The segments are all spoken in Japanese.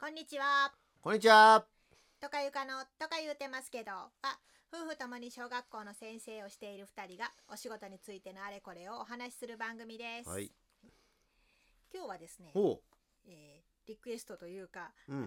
こんにちは。こんにちは。とかゆかのとか言うてますけど、あ、夫婦ともに小学校の先生をしている二人がお仕事についてのあれこれをお話しする番組です。はい。今日はですね、ほえーリクエストというか、うんあの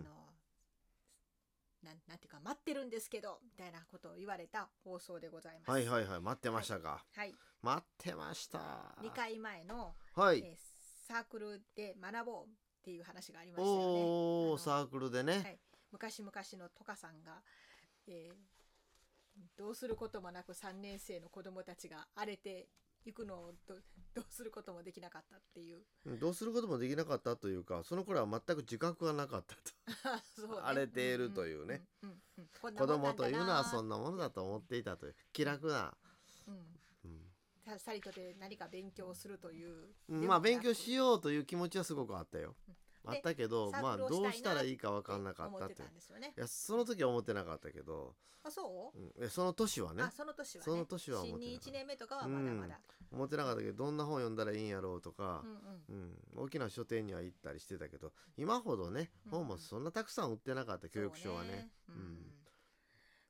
なんなんていうか待ってるんですけどみたいなことを言われた放送でございます。う。はいはいはい。待ってましたか。はい。待ってました。2回前の、はい。えーサークルで学ぼうっていう話がありましたよね。おあのお、サークルでね。はい、昔々のトカさんが、えーどうすることもなく3年生の子供たちが荒れていくのをどどうすることもできなかったっていううんどうすることもできなかったというか、その頃は全く自覚がなかった そうね荒れているというね。子供というのはそなんなものだと思っていたという気楽な。うんさサリトで何か勉強するといううんまあ勉強しよようという気持ちはすごくあったよ。あったけど、まあどうしたらいいか分かんなかっ思ってたって。いたんですよね。や、その時は思ってなかったけど、あそう、うん。えその年はね。あ、その年はね。その年は思ってなかった。新2 1年目とかはまだまだ、思ってなかったけど、どんな本読んだらいいんやろうとか。うん、うん。うん、大きな書店には行ったりしてたけど今ほどねうん本もそんなたくさん売ってなかった、教育書はね。そううん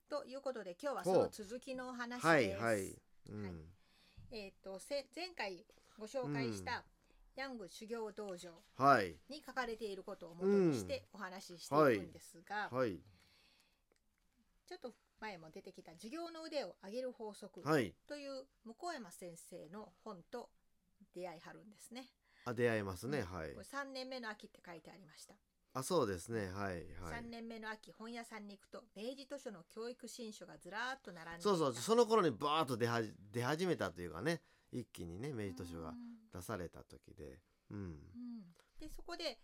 ということで今日はその続きのお話です。はいはい、うん。はいえっ、とせ前回ご紹介した、ヤング修行道場はい。に書かれていることを元にしてお話ししていくんですが、はい。ちょっと前も出てきた授業の腕を上げる法則はい。という向山先生の本と出会いはるんですね。あ出会いますね、うんはい。これ3年目の秋って書いてありました。あそうですね。はいはい。3年目の秋本屋さんに行くと明治図書の教育新書がずらーっと並んでいた。そうそうその頃にバーッと出はじ出始めたというかね。一気にね明治図書がうん。出された時で。うん。うん。でそこで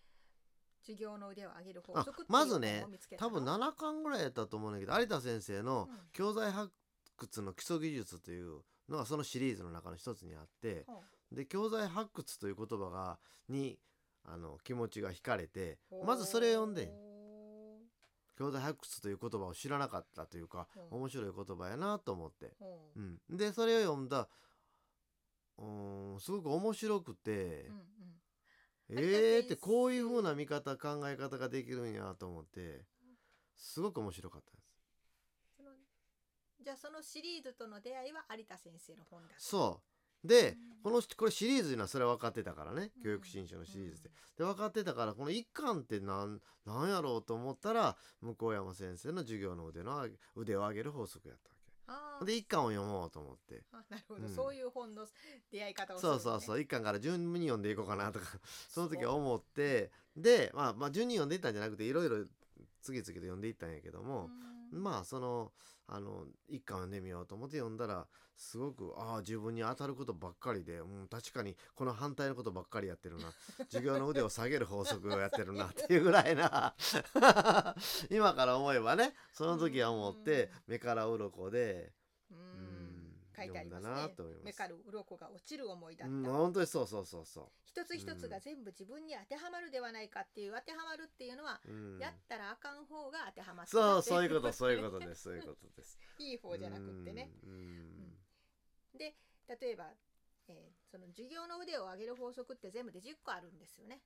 授業の腕を上げる法あ則っていうまずね本を見つけたの？多分7巻ぐらいやったと思うんだけど有田先生のうん。教材発掘の基礎技術というのがそのシリーズの中の一つにあって。ほで教材発掘という言葉がにあの気持ちが惹かれてう。まずそれを読んでほ教材発掘という言葉を知らなかったというかうん。面白い言葉やなと思って、うほうん、でそれを読んだうーんすごく面白くてう、うんうん。えーってこういう風な見方考え方ができるんやと思ってすごく面白かったです。じゃあそのシリーズとの出会いは有田先生の本だそう。で、うんこのこれシリーズにはそれは分かってたからね、うん。教育新書のシリーズで。で分かってたからこの一巻ってなんなんやろうと思ったら向山先生の授業の腕の腕を上げる法則やったわけ。で一巻を読もうと思って。あなるほど、うん。そういう本の出会い方をするのねそうそうそう。一巻から順に読んでいこうかなとかその時は思って。でまあまあ順に読んでいったんじゃなくていろいろ次々と読んでいったんやけども、うん。まあそのあの一巻読んでみようと思って読んだらすごくああ自分に当たることばっかりで、うん、確かにこの反対のことばっかりやってるな。授業の腕を下げる法則をやってるな っていうぐらいな。今から思えばねその時は思って目から鱗で、ううんん書いてあります読んだなねと思います。目から鱗が落ちる思いだった、うん、本当にそうそうそうそ一つ一つが全部自分に当てはまるではないかっていう当てはまるっていうのは、う、うん、やったらあかん方が当てはまってそうそういうことそういうこことですそういうことです。と いい方じゃなくってね、うんうん。で例えば、えーその授業の腕を上げる法則って全部で10個あるんですよね。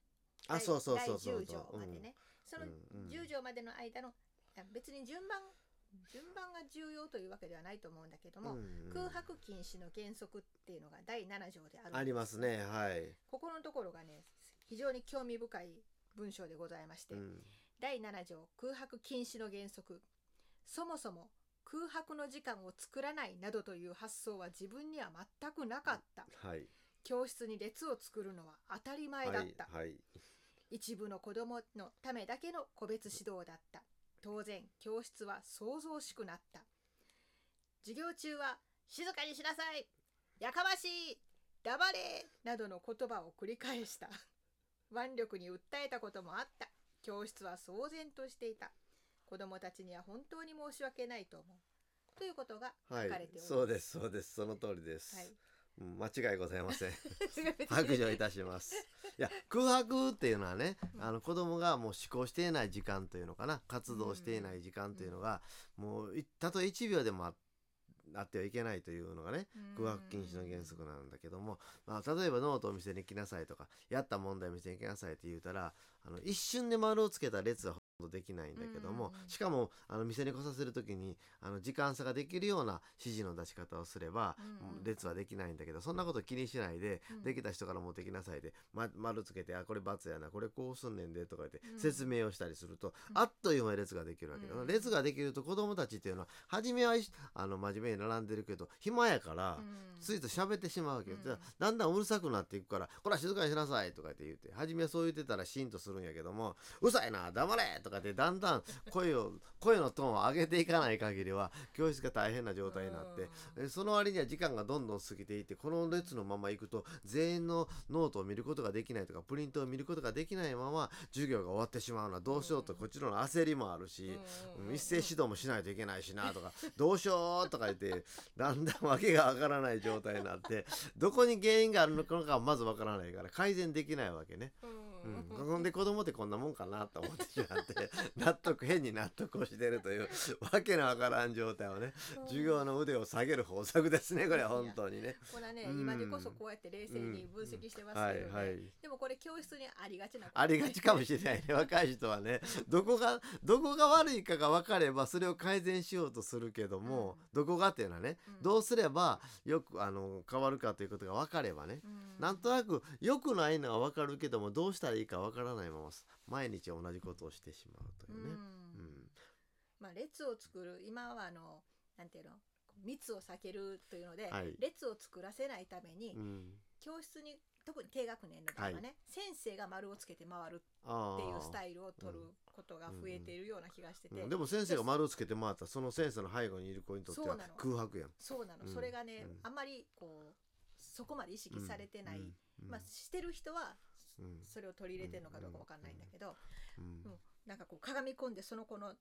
あそうそうそうそう第10条までね、そのうんうん。10条までの間の別に順番順番が重要というわけではないと思うんだけども、うんうん。空白禁止の原則っていうのが第7条であるありますねはい、ここのところがね非常に興味深い文章でございまして、うん。第7条空白禁止の原則。そもそも空白の時間を作らないなどという発想は自分には全くなかった。はい。教室に列を作るのは当たり前だった、はいはい。一部の子供のためだけの個別指導だった当然教室は想像しくなった。授業中は静かにしなさい。やかましい。黙れなどの言葉を繰り返した。腕力に訴えたこともあった。教室は騒然としていた。子供たちには本当に申し訳ないと思う。ということが書かはいれております、そうですそうです。その通りです、はい。うん間違いございません。白状いたします。いや空白っていうのはね、うん。あの子供がもう思考していない時間というのかな。活動していない時間というのが、もういたとえ1秒でもああってはいけないというのがね空白禁止の原則なんだけども、まあ、例えばノートを見せに来なさいとかやった問題を見せに来なさいって言うたらあの一瞬で丸をつけた列はできないんだけども、うんしかもあの店に来させる時にあの時間差ができるような指示の出し方をすれば、列はできないんだけどそんなこと気にしないで、うん。できた人から持ってきなさいで、ま、丸つけて「あこれ×やなこれこうすんねんで」とか言ってうん。説明をしたりすると、うん。あっという間に列ができるわけだ、うん。列ができると子供たちっていうのは初めはあの真面目に並んでるけど暇やから。うん。ついと喋ってしまうわけよ、うん。じゃあだんだんうるさくなっていくから「こら静かにしなさい」とかって言って初めはそう言ってたらシーンとするんやけども「うるさいな黙れ!」とかってだんだん声を声のトーンを上げていかない限りは教室が大変な状態になって、えその割には時間がどんどん過ぎていってこの列のまま行くと全員のノートを見ることができないとかプリントを見ることができないまま授業が終わってしまうのはどうしようとこっちの焦りもあるし。うんうん一斉指導もしないといけないしなとかどうしようとか言ってだんだん訳がわからない状態になってどこに原因があるのかはまずわからないから改善できないわけね。うんうん、で子供ってこんなもんかなと思ってしまって 納得変に納得をしてるというわけのわからん状態をね授業の腕を下げる方策ですねこれ本当にね。これはね、うん今でこそこうやって冷静に分析してますけどね、はいはい。でもこれ教室にありがちなこと。ありがちかもしれないね 若い人はね。どこがどこが悪いかが分かればそれを改善しようとするけども、どこがっていうのはね、うん。どうすればよくあの変わるかということが分かればね、うん。なんとなく良くないのは分かるけどもどうしたらいいか分からないまま毎日同じことをしてしまうというね。うん。うん。まあ、列を作る今はあのなんていうの密を避けるというので、はい。列を作らせないために、うん。教室に特に低学年の場合はね、先生が丸をつけて回るあっていうスイタイルを取ることが増えているような気がしてて、でも先生が丸をつけて回ったらその先生の背後にいる子にとっては空白やん。そうなの、うん。それがね、うん。あんまりこうそこまで意識されてない、うん。うん。まあ、してる人はうんそれを取り入れてるのかどうかわかんないんだけど、うん。うん。なんかこう鏡込んでその子の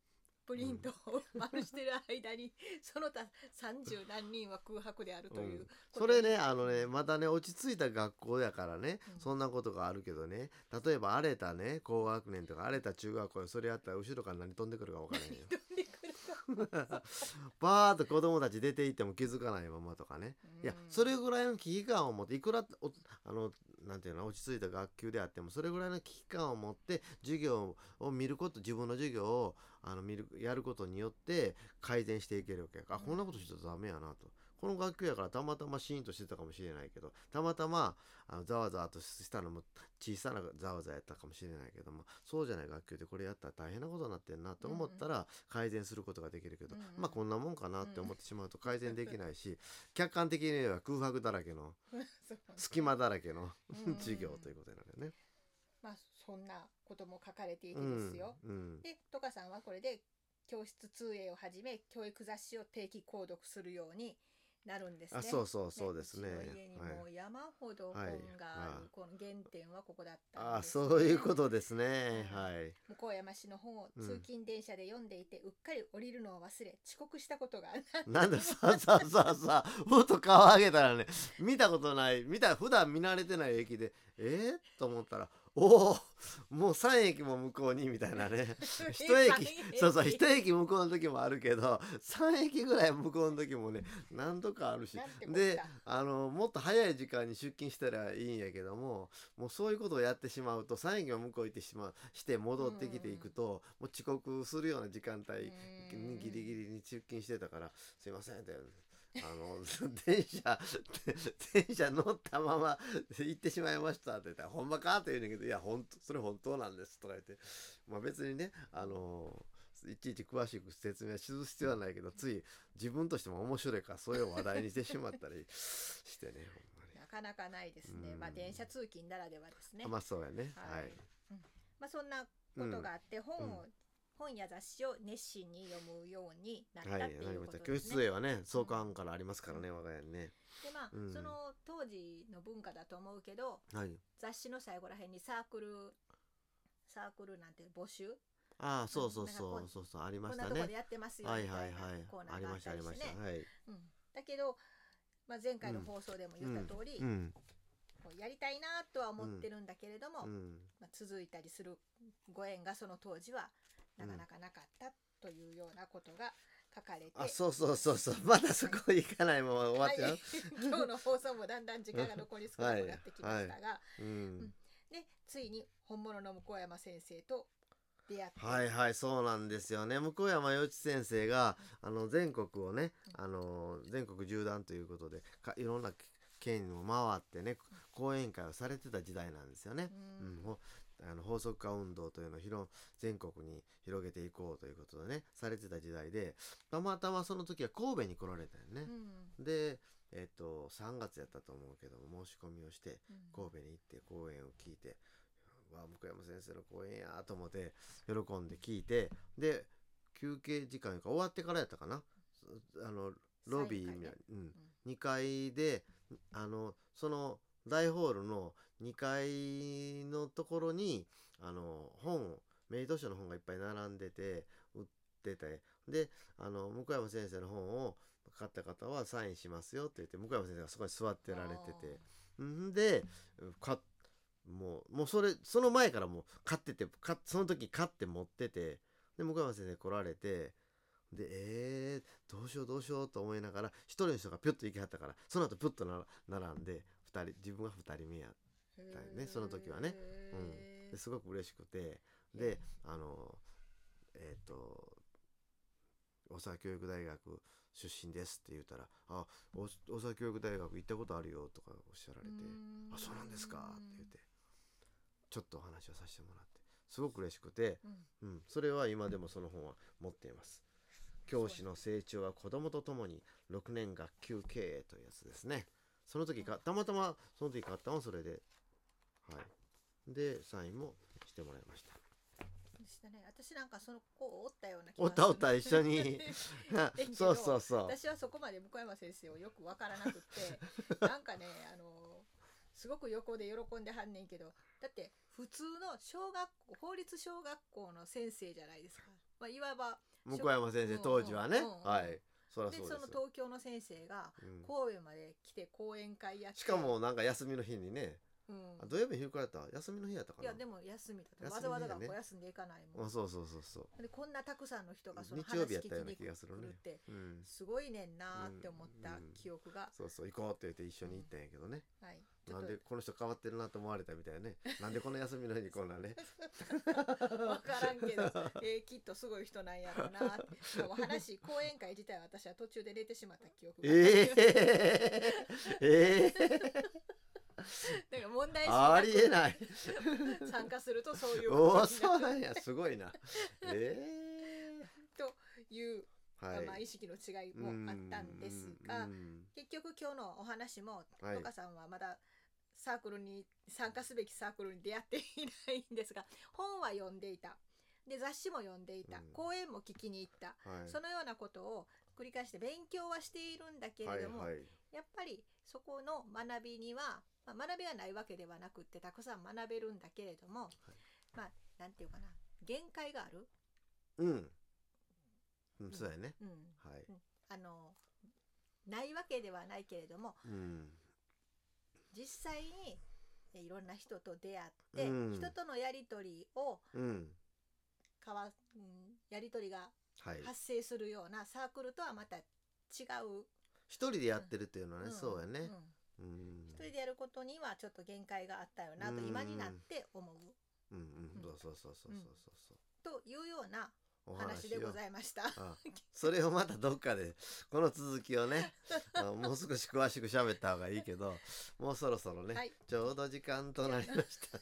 プリントを丸してる間に その他30何人は空白であるという、うん。それねあのねまたね落ち着いた学校やからね、うん。そんなことがあるけどね。例えば荒れたね高学年とか荒れた中学校でそれやったら後ろから何飛んでくるか分からへんよ バーッと子供たち出ていっても気づかないままとかね、いやうんそれぐらいの危機感を持っていくらおあのなんていうの落ち着いた学級であってもそれぐらいの危機感を持って授業を見ること自分の授業をあの見るやることによって改善していけるわけやから、あこんなことしてたらダメやなと。この学級やからたまたまシーンとしてたかもしれないけどたまたまあのざわざわとしたのも小さなざわざわやったかもしれないけどもそうじゃない学級でこれやったら大変なことになってんなと思ったら改善することができるけど、うんうん。まあこんなもんかなって思ってしまうと改善できないし 客観的に言えば空白だらけの 隙間だらけのうん。授業ということになるよね。まあそんなことも書かれていてですよ、うん。でトカさんはこれで教室通営をはじめ教育雑誌を定期購読するようになるんですね。あそうそうそうですね。うちの家にもう山ほど本がこの原点はここだったあんです。ね、そういうことですね。はい。向山市の本をうん通勤電車で読んでいて、うっかり降りるのを忘れ遅刻したことがなんでさあさあさあさあふっと顔上げたらね見たことない見た普段見慣れてない駅でえー、と思ったらおおもう3駅も向こうにみたいなね。一駅そうそう一駅向こうの時もあるけど3駅ぐらい向こうの時もね何度かあるし。であのもっと早い時間に出勤したらいいんやけどももうそういうことをやってしまうと3駅も向こう行ってしまうして戻ってきていくともう遅刻するような時間帯にギリギリに出勤してたから「すいません」って。あの 電車 電車乗ったまま 行ってしまいましたって言ったら「ほんまか?」って言うんだけど「いやほんとそれ本当なんです」とか言って。まあ別にねあのいちいち詳しく説明する必要はないけどつい自分としても面白いからそれを話題にしてしまったりしてねほんまに。なかなかないですね、うん。まあ電車通勤ならではですね。あまあそうやね。ははい。い、まあそんなことがあって、本を、本や雑誌を熱心に読むようになったはいっていうことですね。室へはね創刊からありますからね我が家にね。でまあ、うん。その当時の文化だと思うけどはい。雑誌の最後らへんにサークルサークルなんて募集？ああそうそうそうそうそうありまこんなしたねとこでやってますよはいみたいなはいはいコーナーがあったりまししてね。たはいうん。だけど、まあ、前回の放送でも言った通り、うん。こうやりたいなとは思ってるんだけれども、うん。まあ、続いたりするご縁がその当時はなかなかなかったというようなことが書かれて、あそうそうそうそう。まだそこ行かないまま終わっちゃう、はい。今日の放送もだんだん時間が残り少なくなってきましたが、うん。でついに本物の向山先生と出会って、はいはいそうなんですよね。向山洋一先生があの全国をねあの全国縦断ということでかいろんな県を回ってね講演会をされてた時代なんですよね。ううんあの法則化運動というのを広全国に広げていこうということでねされてた時代でたまたまその時は神戸に来られたよね。う。ん。でえっと3月やったと思うけども申し込みをしてうん。神戸に行って講演を聞いて「わあ向山先生の講演や」と思って喜んで聞いてで休憩時間が終わってからやったかな。あのロビーうん、2階であのその大ホールの2階のところにあの本メイド書の本がいっぱい並んでて売ってて。であの向山先生の本を買った方はサインしますよって言って向山先生がそこに座ってられてて。んでかもうもうそれその前からもう買っててかその時買って持ってて。で向山先生来られて。でえー、どうしようどうしようと思いながら一人の人がピュッと行きはったからその後プッとな並んで二人自分が2人目やへだよねその時はね。へーですごく嬉しくて。であのえっ、と大阪教育大学出身ですって言ったら「あお大阪教育大学行ったことあるよ」とかおっしゃられて「あそうなんですか」って言ってちょっとお話をさせてもらってすごく嬉しくて、うん。うん、それは今でもその本は持っています。教師の成長は子供と共に6年学級経営というやつですね。その時かたまたまその時買ったのはそれで、はい。でサインもしてもらいました。でしたね私なんかその子おったような気おがったおった一緒に そうそうそう。私はそこまで向山先生をよくわからなくって なんかねあのすごく横で喜んではんねんけどだって普通の小学校法律小学校の先生じゃないですか、まあ、いわば向山先生当時はね、はい。そでその東京の先生がうん。神戸まで来て講演会やって。しかもなんか休みの日にね、うん。あ土曜日昼からやった？休みの日やったかな？いやでも休みだった。わざわざだよね。学校休んでいかないもん。あそうそうそうそう。でこんなたくさんの人がその日曜日や話ったような気がするね。るってうん。すごいねんなーって思った記憶が、そうそう行こうって言って一緒に行ったんやけどね。はい。ちょっなんでこの人変わってるなと思われたみたいね。なんでこの休みの日にこんなね。と分からんけど、えーきっとすごい人なんやろうなーって。話講演会自体は私は途中で寝てしまった記憶がええええ だから問題ありえない。い 参加するとそういうおおことになるそうなんやすごいな。ええ という、はい。まあ、意識の違いもあったんですがうん結局今日のお話もはいトカさんはまだサークルに参加すべきサークルに出会っていないんですが本は読んでいたで雑誌も読んでいた、うん講演も聞きに行った、はい。そのようなことを繰り返して勉強はしているんだけはいれども、はい。やっぱりそこの学びには、まあ、学びはないわけではなくってたくさん学べるんだけれども、まあなんていうかな限界がある、うん。うんそうやね。うん、はい。あのないわけではないけれどもうん。実際にえいろんな人と出会って、うん人とのやり取りをうん。かわ、うん、やり取りがはい。発生するようなサークルとはまた違う、一人でやってるっていうのはね、んそうやねん。うん。一人でやることにはちょっと限界があったよなとうん。今になって思う。うんうんう。ん。そうそうそうそうそうそう。というようなお話でごいざいました。あそれをまたどっかで この続きをね あもう少し詳しく喋った方がいいけどもうそろそろね、はい。ちょうど時間となりました。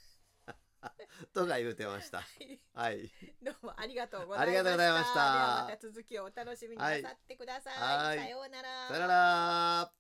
とか言うてました。はい。どうもありがとうございました。ありがとうございました。ではまた続きをお楽しみになさってください。はい。さようなら。さよなら